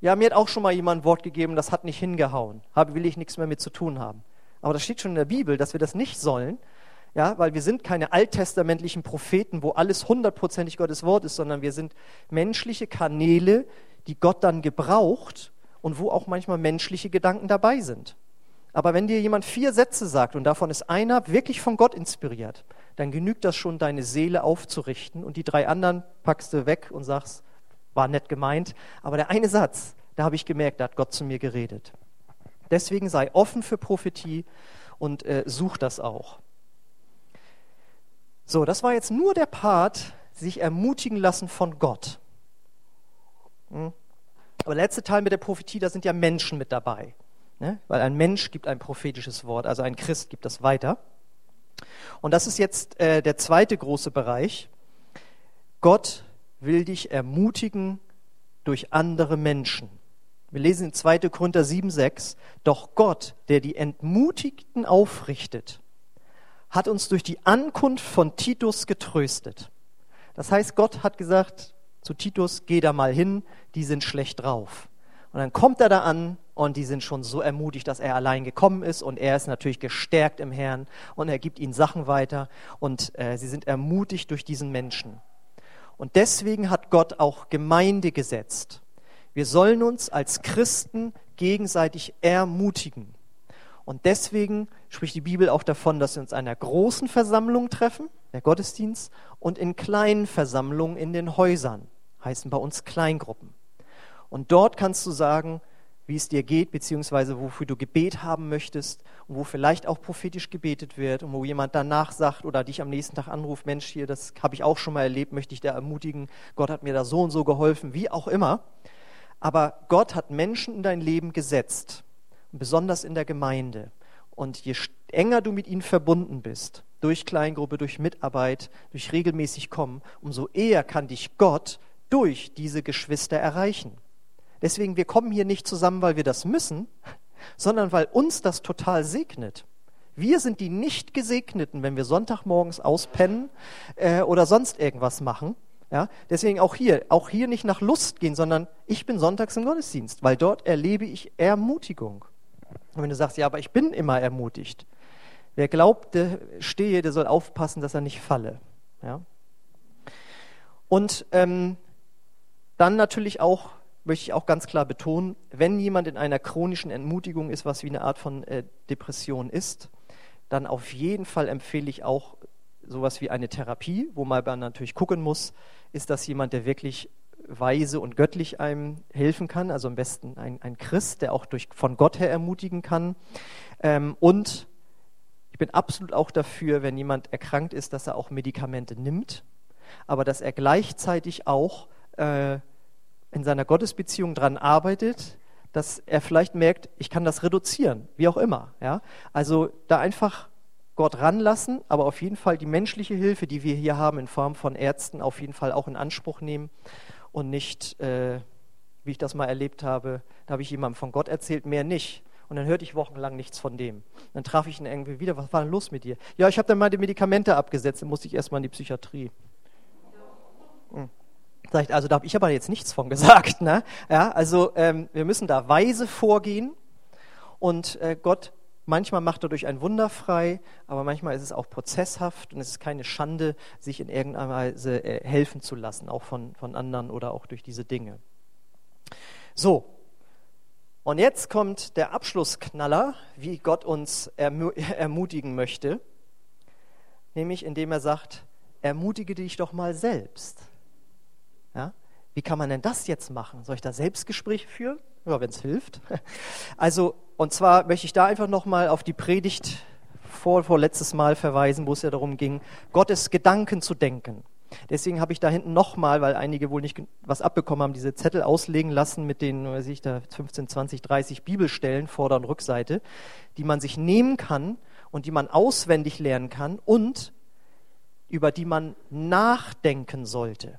Ja, mir hat auch schon mal jemand ein Wort gegeben, das hat nicht hingehauen. Habe, will ich nichts mehr mit zu tun haben. Aber das steht schon in der Bibel, dass wir das nicht sollen. Ja, weil wir sind keine alttestamentlichen Propheten, wo alles hundertprozentig Gottes Wort ist, sondern wir sind menschliche Kanäle, die Gott dann gebraucht und wo auch manchmal menschliche Gedanken dabei sind. Aber wenn dir jemand vier Sätze sagt und davon ist einer wirklich von Gott inspiriert, dann genügt das schon, deine Seele aufzurichten und die drei anderen packst du weg und sagst, war nett gemeint, aber der eine Satz, da habe ich gemerkt, da hat Gott zu mir geredet. Deswegen sei offen für Prophetie und äh, such das auch. So, das war jetzt nur der Part, sich ermutigen lassen von Gott. Hm? Aber der letzte Teil mit der Prophetie, da sind ja Menschen mit dabei. Ne? Weil ein Mensch gibt ein prophetisches Wort, also ein Christ gibt das weiter. Und das ist jetzt äh, der zweite große Bereich. Gott will dich ermutigen durch andere Menschen. Wir lesen in 2. Korinther 7, 6, doch Gott, der die Entmutigten aufrichtet, hat uns durch die Ankunft von Titus getröstet. Das heißt, Gott hat gesagt zu Titus, geh da mal hin, die sind schlecht drauf. Und dann kommt er da an und die sind schon so ermutigt, dass er allein gekommen ist und er ist natürlich gestärkt im Herrn und er gibt ihnen Sachen weiter und äh, sie sind ermutigt durch diesen Menschen. Und deswegen hat Gott auch Gemeinde gesetzt. Wir sollen uns als Christen gegenseitig ermutigen. Und deswegen spricht die Bibel auch davon, dass wir uns einer großen Versammlung treffen, der Gottesdienst, und in kleinen Versammlungen in den Häusern, heißen bei uns Kleingruppen. Und dort kannst du sagen, wie es dir geht, beziehungsweise wofür du Gebet haben möchtest und wo vielleicht auch prophetisch gebetet wird und wo jemand danach sagt oder dich am nächsten Tag anruft, Mensch, hier, das habe ich auch schon mal erlebt, möchte ich da ermutigen, Gott hat mir da so und so geholfen, wie auch immer. Aber Gott hat Menschen in dein Leben gesetzt, besonders in der Gemeinde. Und je enger du mit ihnen verbunden bist, durch Kleingruppe, durch Mitarbeit, durch regelmäßig Kommen, umso eher kann dich Gott durch diese Geschwister erreichen. Deswegen, wir kommen hier nicht zusammen, weil wir das müssen, sondern weil uns das total segnet. Wir sind die nicht gesegneten, wenn wir Sonntagmorgens auspennen äh, oder sonst irgendwas machen. Ja, deswegen auch hier, auch hier nicht nach Lust gehen, sondern ich bin sonntags im Gottesdienst, weil dort erlebe ich Ermutigung. Und wenn du sagst, ja, aber ich bin immer ermutigt. Wer glaubt, der stehe, der soll aufpassen, dass er nicht falle. Ja? Und ähm, dann natürlich auch möchte ich auch ganz klar betonen, wenn jemand in einer chronischen Entmutigung ist, was wie eine Art von äh, Depression ist, dann auf jeden Fall empfehle ich auch sowas wie eine Therapie, wo man natürlich gucken muss, ist das jemand, der wirklich weise und göttlich einem helfen kann, also am besten ein, ein Christ, der auch durch, von Gott her ermutigen kann. Ähm, und ich bin absolut auch dafür, wenn jemand erkrankt ist, dass er auch Medikamente nimmt, aber dass er gleichzeitig auch äh, in seiner Gottesbeziehung daran arbeitet, dass er vielleicht merkt, ich kann das reduzieren, wie auch immer. Ja? Also da einfach Gott ranlassen, aber auf jeden Fall die menschliche Hilfe, die wir hier haben in Form von Ärzten, auf jeden Fall auch in Anspruch nehmen und nicht, äh, wie ich das mal erlebt habe, da habe ich jemandem von Gott erzählt, mehr nicht. Und dann hörte ich wochenlang nichts von dem. Dann traf ich ihn irgendwie wieder, was war denn los mit dir? Ja, ich habe dann mal die Medikamente abgesetzt, dann musste ich erstmal in die Psychiatrie. Hm. Also da habe ich aber jetzt nichts von gesagt. Ne? Ja, also ähm, wir müssen da weise vorgehen und äh, Gott manchmal macht er durch ein Wunder frei, aber manchmal ist es auch prozesshaft und es ist keine Schande, sich in irgendeiner Weise äh, helfen zu lassen, auch von, von anderen oder auch durch diese Dinge. So, und jetzt kommt der Abschlussknaller, wie Gott uns ermutigen möchte, nämlich indem er sagt, ermutige dich doch mal selbst. Ja? Wie kann man denn das jetzt machen? Soll ich da Selbstgespräche führen? Ja, wenn es hilft. Also, und zwar möchte ich da einfach nochmal auf die Predigt vor, vor letztes Mal verweisen, wo es ja darum ging, Gottes Gedanken zu denken. Deswegen habe ich da hinten nochmal, weil einige wohl nicht was abbekommen haben, diese Zettel auslegen lassen mit den, weiß ich, da 15, 20, 30 Bibelstellen, Vorder- und Rückseite, die man sich nehmen kann und die man auswendig lernen kann und über die man nachdenken sollte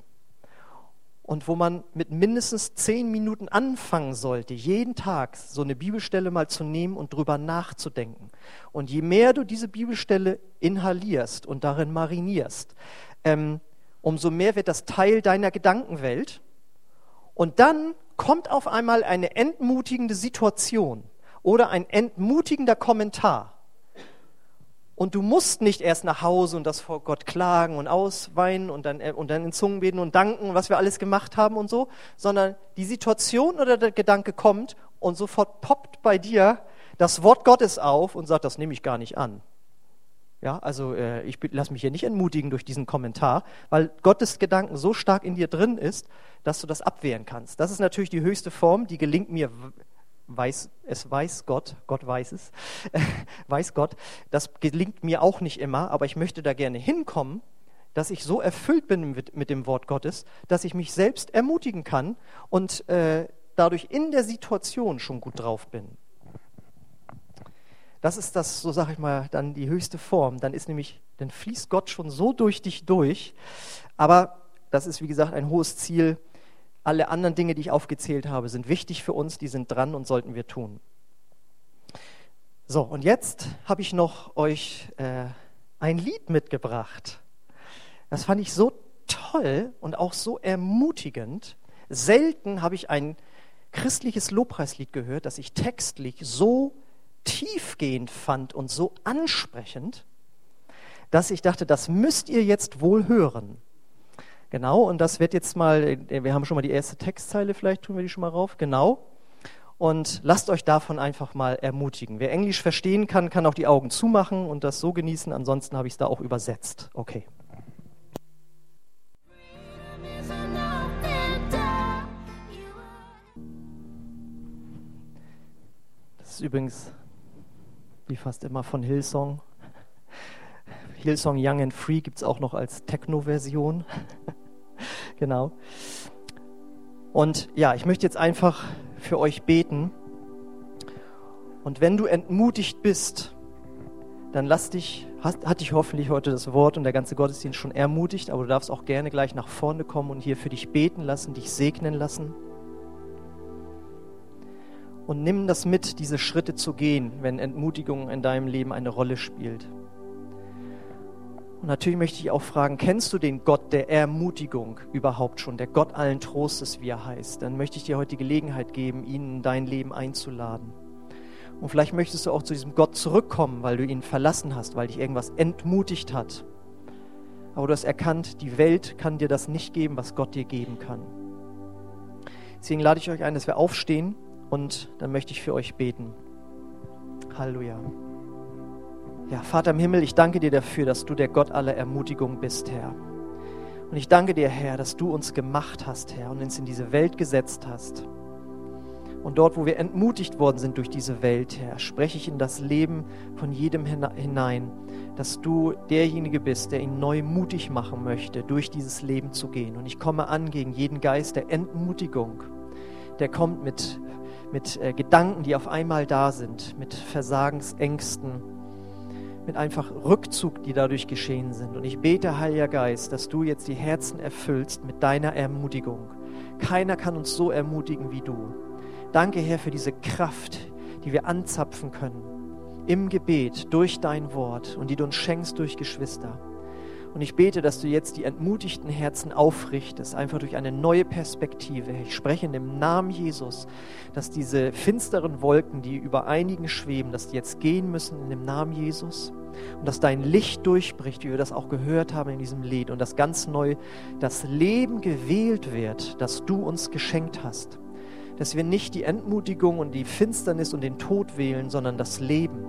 und wo man mit mindestens zehn Minuten anfangen sollte, jeden Tag so eine Bibelstelle mal zu nehmen und drüber nachzudenken. Und je mehr du diese Bibelstelle inhalierst und darin marinierst, ähm, umso mehr wird das Teil deiner Gedankenwelt. Und dann kommt auf einmal eine entmutigende Situation oder ein entmutigender Kommentar. Und du musst nicht erst nach Hause und das vor Gott klagen und ausweinen und dann, äh, und dann in Zungen beten und danken, was wir alles gemacht haben und so, sondern die Situation oder der Gedanke kommt und sofort poppt bei dir das Wort Gottes auf und sagt, das nehme ich gar nicht an. Ja, also äh, ich lasse mich hier nicht entmutigen durch diesen Kommentar, weil Gottes Gedanken so stark in dir drin ist, dass du das abwehren kannst. Das ist natürlich die höchste Form, die gelingt mir weiß, es weiß Gott, Gott weiß es, weiß Gott. Das gelingt mir auch nicht immer, aber ich möchte da gerne hinkommen, dass ich so erfüllt bin mit, mit dem Wort Gottes, dass ich mich selbst ermutigen kann und äh, dadurch in der Situation schon gut drauf bin. Das ist das, so sage ich mal, dann die höchste Form. Dann ist nämlich, dann fließt Gott schon so durch dich durch. Aber das ist, wie gesagt, ein hohes Ziel, alle anderen Dinge, die ich aufgezählt habe, sind wichtig für uns, die sind dran und sollten wir tun. So, und jetzt habe ich noch euch äh, ein Lied mitgebracht. Das fand ich so toll und auch so ermutigend. Selten habe ich ein christliches Lobpreislied gehört, das ich textlich so tiefgehend fand und so ansprechend, dass ich dachte, das müsst ihr jetzt wohl hören. Genau, und das wird jetzt mal, äh, wir haben schon mal die erste Textzeile, vielleicht tun wir die schon mal rauf. Genau. Und lasst euch davon einfach mal ermutigen. Wer Englisch verstehen kann, kann auch die Augen zumachen und das so genießen. Ansonsten habe ich es da auch übersetzt. Okay. Das ist übrigens, wie fast immer, von Hillsong. Hillsong Young and Free gibt es auch noch als Techno-Version. Genau. Und ja, ich möchte jetzt einfach für euch beten. Und wenn du entmutigt bist, dann lass dich, hat, hat dich hoffentlich heute das Wort und der ganze Gottesdienst schon ermutigt, aber du darfst auch gerne gleich nach vorne kommen und hier für dich beten lassen, dich segnen lassen. Und nimm das mit, diese Schritte zu gehen, wenn Entmutigung in deinem Leben eine Rolle spielt. Und natürlich möchte ich auch fragen, kennst du den Gott der Ermutigung überhaupt schon, der Gott allen Trostes, wie er heißt? Dann möchte ich dir heute die Gelegenheit geben, ihn in dein Leben einzuladen. Und vielleicht möchtest du auch zu diesem Gott zurückkommen, weil du ihn verlassen hast, weil dich irgendwas entmutigt hat. Aber du hast erkannt, die Welt kann dir das nicht geben, was Gott dir geben kann. Deswegen lade ich euch ein, dass wir aufstehen und dann möchte ich für euch beten. Halleluja. Ja, Vater im Himmel, ich danke dir dafür, dass du der Gott aller Ermutigung bist, Herr. Und ich danke dir, Herr, dass du uns gemacht hast, Herr, und uns in diese Welt gesetzt hast. Und dort, wo wir entmutigt worden sind durch diese Welt, Herr, spreche ich in das Leben von jedem hinein, dass du derjenige bist, der ihn neu mutig machen möchte, durch dieses Leben zu gehen. Und ich komme an gegen jeden Geist der Entmutigung, der kommt mit, mit äh, Gedanken, die auf einmal da sind, mit Versagensängsten mit einfach Rückzug, die dadurch geschehen sind. Und ich bete, Heiliger Geist, dass du jetzt die Herzen erfüllst mit deiner Ermutigung. Keiner kann uns so ermutigen wie du. Danke, Herr, für diese Kraft, die wir anzapfen können im Gebet durch dein Wort und die du uns schenkst durch Geschwister. Und ich bete, dass du jetzt die entmutigten Herzen aufrichtest, einfach durch eine neue Perspektive. Ich spreche in dem Namen Jesus, dass diese finsteren Wolken, die über einigen schweben, dass die jetzt gehen müssen in dem Namen Jesus. Und dass dein Licht durchbricht, wie wir das auch gehört haben in diesem Lied. Und dass ganz neu das Leben gewählt wird, das du uns geschenkt hast. Dass wir nicht die Entmutigung und die Finsternis und den Tod wählen, sondern das Leben.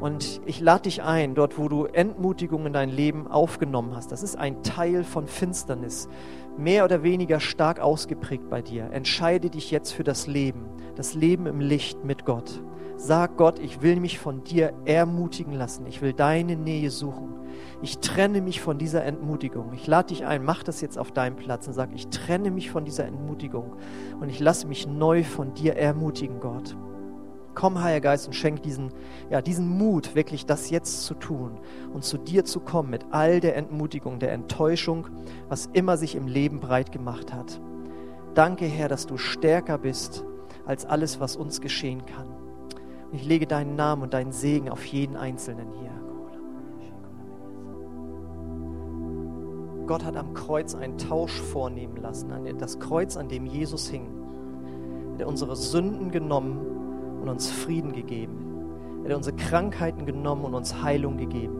Und ich lade dich ein, dort wo du Entmutigung in dein Leben aufgenommen hast, das ist ein Teil von Finsternis, mehr oder weniger stark ausgeprägt bei dir. Entscheide dich jetzt für das Leben, das Leben im Licht mit Gott. Sag Gott, ich will mich von dir ermutigen lassen. Ich will deine Nähe suchen. Ich trenne mich von dieser Entmutigung. Ich lade dich ein, mach das jetzt auf deinem Platz und sag, ich trenne mich von dieser Entmutigung und ich lasse mich neu von dir ermutigen, Gott. Komm, Heiliger Geist, und schenk diesen, ja, diesen Mut, wirklich das jetzt zu tun und zu dir zu kommen mit all der Entmutigung, der Enttäuschung, was immer sich im Leben breit gemacht hat. Danke, Herr, dass du stärker bist als alles, was uns geschehen kann. Und ich lege deinen Namen und deinen Segen auf jeden Einzelnen hier. Gott hat am Kreuz einen Tausch vornehmen lassen. Das Kreuz, an dem Jesus hing. Er hat unsere Sünden genommen und uns Frieden gegeben. Er hat unsere Krankheiten genommen und uns Heilung gegeben.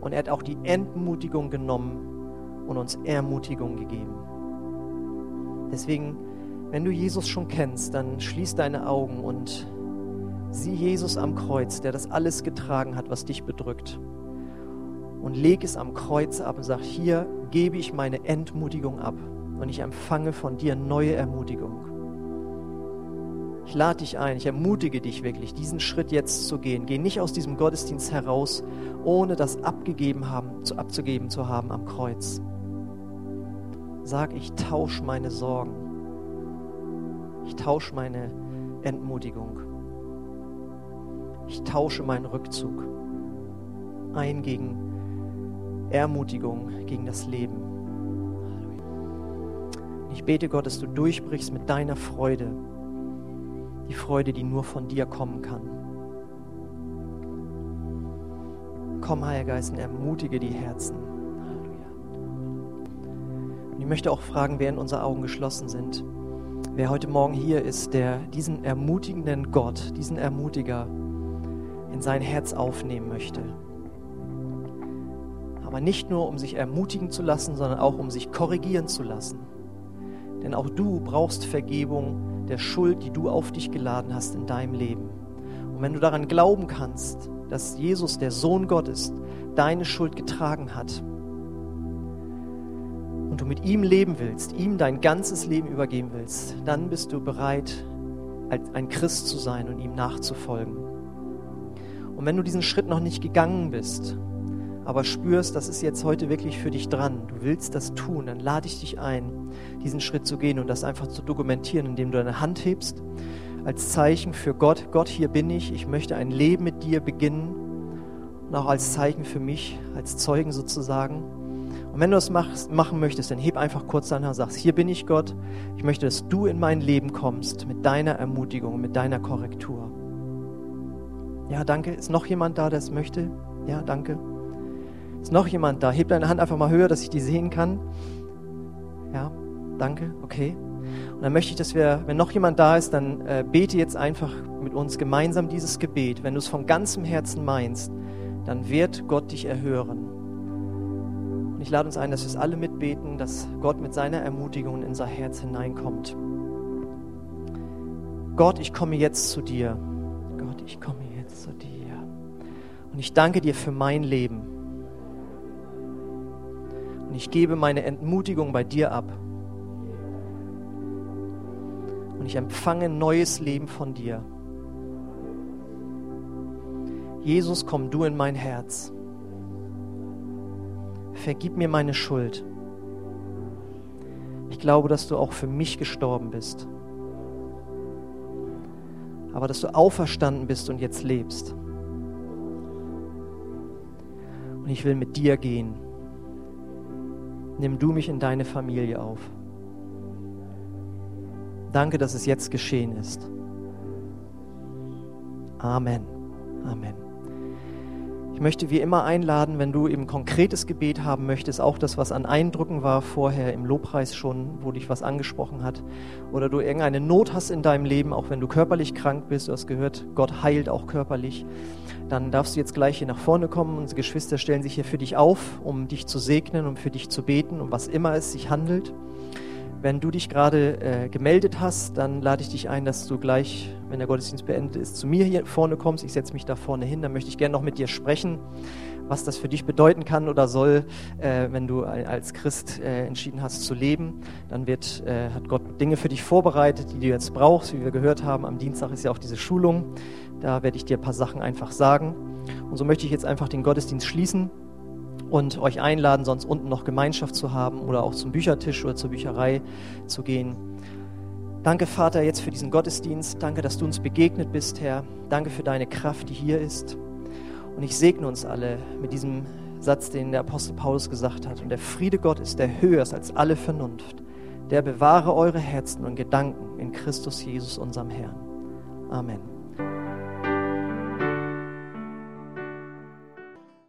Und er hat auch die Entmutigung genommen und uns Ermutigung gegeben. Deswegen, wenn du Jesus schon kennst, dann schließ deine Augen und sieh Jesus am Kreuz, der das alles getragen hat, was dich bedrückt. Und leg es am Kreuz ab und sag, hier gebe ich meine Entmutigung ab und ich empfange von dir neue Ermutigung. Ich lade dich ein, ich ermutige dich wirklich, diesen Schritt jetzt zu gehen. Geh nicht aus diesem Gottesdienst heraus, ohne das abgegeben haben, zu, abzugeben zu haben am Kreuz. Sag, ich tausche meine Sorgen. Ich tausche meine Entmutigung. Ich tausche meinen Rückzug ein gegen Ermutigung, gegen das Leben. Ich bete Gott, dass du durchbrichst mit deiner Freude die Freude, die nur von dir kommen kann. Komm, Heiliger Geist, und ermutige die Herzen. Und ich möchte auch fragen, während unsere Augen geschlossen sind, wer heute Morgen hier ist, der diesen ermutigenden Gott, diesen Ermutiger in sein Herz aufnehmen möchte. Aber nicht nur, um sich ermutigen zu lassen, sondern auch, um sich korrigieren zu lassen. Denn auch du brauchst Vergebung der Schuld, die du auf dich geladen hast in deinem Leben. Und wenn du daran glauben kannst, dass Jesus, der Sohn Gottes, deine Schuld getragen hat und du mit ihm leben willst, ihm dein ganzes Leben übergeben willst, dann bist du bereit, ein Christ zu sein und ihm nachzufolgen. Und wenn du diesen Schritt noch nicht gegangen bist, aber spürst, das ist jetzt heute wirklich für dich dran, du willst das tun, dann lade ich dich ein, diesen Schritt zu gehen und das einfach zu dokumentieren, indem du deine Hand hebst, als Zeichen für Gott, Gott, hier bin ich, ich möchte ein Leben mit dir beginnen und auch als Zeichen für mich, als Zeugen sozusagen. Und wenn du das machst, machen möchtest, dann heb einfach kurz deine Hand und sagst, hier bin ich Gott, ich möchte, dass du in mein Leben kommst mit deiner Ermutigung, mit deiner Korrektur. Ja, danke. Ist noch jemand da, der es möchte? Ja, danke. Ist noch jemand da? Heb deine Hand einfach mal höher, dass ich die sehen kann. Ja, danke. Okay. Und dann möchte ich, dass wir, wenn noch jemand da ist, dann äh, bete jetzt einfach mit uns gemeinsam dieses Gebet. Wenn du es von ganzem Herzen meinst, dann wird Gott dich erhören. Und ich lade uns ein, dass wir es alle mitbeten, dass Gott mit seiner Ermutigung in unser Herz hineinkommt. Gott, ich komme jetzt zu dir. Gott, ich komme jetzt zu dir. Und ich danke dir für mein Leben. Und ich gebe meine Entmutigung bei dir ab. Und ich empfange neues Leben von dir. Jesus, komm du in mein Herz. Vergib mir meine Schuld. Ich glaube, dass du auch für mich gestorben bist. Aber dass du auferstanden bist und jetzt lebst. Und ich will mit dir gehen nimm du mich in deine Familie auf. Danke, dass es jetzt geschehen ist. Amen. Amen. Möchte wie immer einladen, wenn du eben konkretes Gebet haben möchtest, auch das, was an Eindrücken war vorher im Lobpreis schon, wo dich was angesprochen hat, oder du irgendeine Not hast in deinem Leben, auch wenn du körperlich krank bist, du hast gehört, Gott heilt auch körperlich, dann darfst du jetzt gleich hier nach vorne kommen. Unsere Geschwister stellen sich hier für dich auf, um dich zu segnen, um für dich zu beten, um was immer es sich handelt. Wenn du dich gerade äh, gemeldet hast, dann lade ich dich ein, dass du gleich, wenn der Gottesdienst beendet ist, zu mir hier vorne kommst. Ich setze mich da vorne hin, dann möchte ich gerne noch mit dir sprechen, was das für dich bedeuten kann oder soll, äh, wenn du als Christ äh, entschieden hast zu leben. Dann wird, äh, hat Gott Dinge für dich vorbereitet, die du jetzt brauchst, wie wir gehört haben. Am Dienstag ist ja auch diese Schulung. Da werde ich dir ein paar Sachen einfach sagen. Und so möchte ich jetzt einfach den Gottesdienst schließen und euch einladen, sonst unten noch Gemeinschaft zu haben oder auch zum Büchertisch oder zur Bücherei zu gehen. Danke, Vater, jetzt für diesen Gottesdienst. Danke, dass du uns begegnet bist, Herr. Danke für deine Kraft, die hier ist. Und ich segne uns alle mit diesem Satz, den der Apostel Paulus gesagt hat. Und der Friede Gottes, der höher ist als alle Vernunft, der bewahre eure Herzen und Gedanken in Christus Jesus, unserem Herrn. Amen.